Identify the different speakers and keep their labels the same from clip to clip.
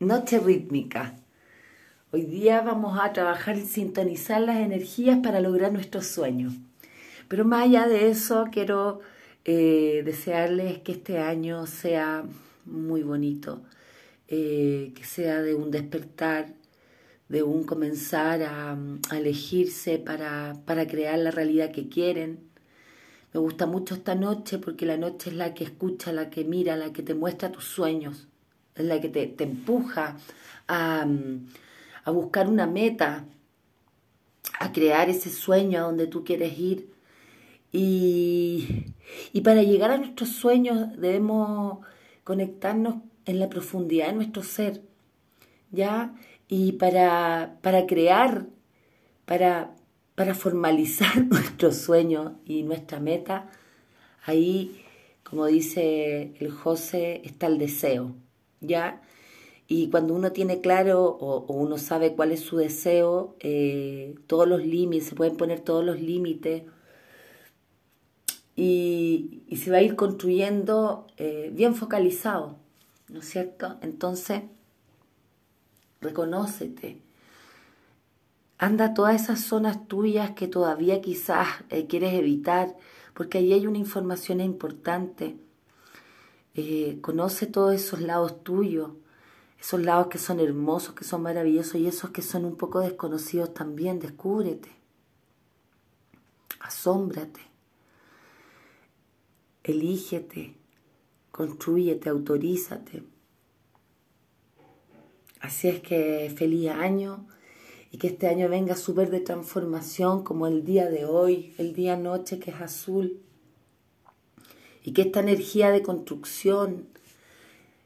Speaker 1: Noche rítmica. Hoy día vamos a trabajar y sintonizar las energías para lograr nuestros sueños. Pero más allá de eso, quiero eh, desearles que este año sea muy bonito, eh, que sea de un despertar, de un comenzar a, elegirse para, para crear la realidad que quieren. Me gusta mucho esta noche porque la noche es la que escucha, la que mira, la que te muestra tus sueños es la que te, empuja a, a, buscar una meta, a crear ese sueño a donde tú quieres ir. Y, y para llegar a nuestros sueños debemos conectarnos en la profundidad de nuestro ser, ¿ya? Y para, para crear, para, para formalizar nuestro sueño y nuestra meta, ahí, como dice el José, está el deseo. ¿Ya? Y cuando uno tiene claro o, uno sabe cuál es su deseo, eh, todos los límites, se pueden poner todos los límites y, se va a ir construyendo eh, bien focalizado, ¿no es cierto? Entonces, reconócete. Anda a todas esas zonas tuyas que todavía quizás eh, quieres evitar, porque ahí hay una información importante eh, conoce todos esos lados tuyos, esos lados que son hermosos, que son maravillosos y esos que son un poco desconocidos también. Descúbrete, asómbrate, elígete, construyete, autorízate. Así es que feliz año y que este año venga súper de transformación como el día de hoy, el día noche que es azul y que esta energía de construcción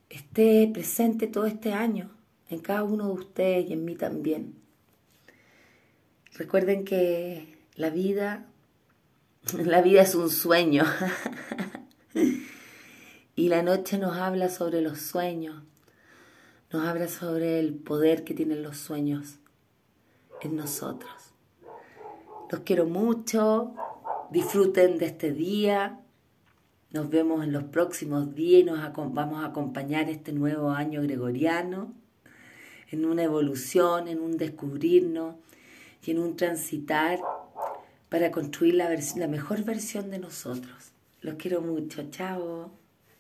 Speaker 1: esté presente todo este año en cada uno de ustedes y en mí también. Recuerden que la vida, la vida es un sueño y la noche nos habla sobre los sueños, nos habla sobre el poder que tienen los sueños en nosotros. Los quiero mucho, disfruten de este día, nos vemos en los próximos días y nos vamos a acompañar este nuevo año gregoriano en una evolución, en un descubrirnos y en un transitar para construir la, la mejor versión de nosotros. Los quiero mucho. Chao.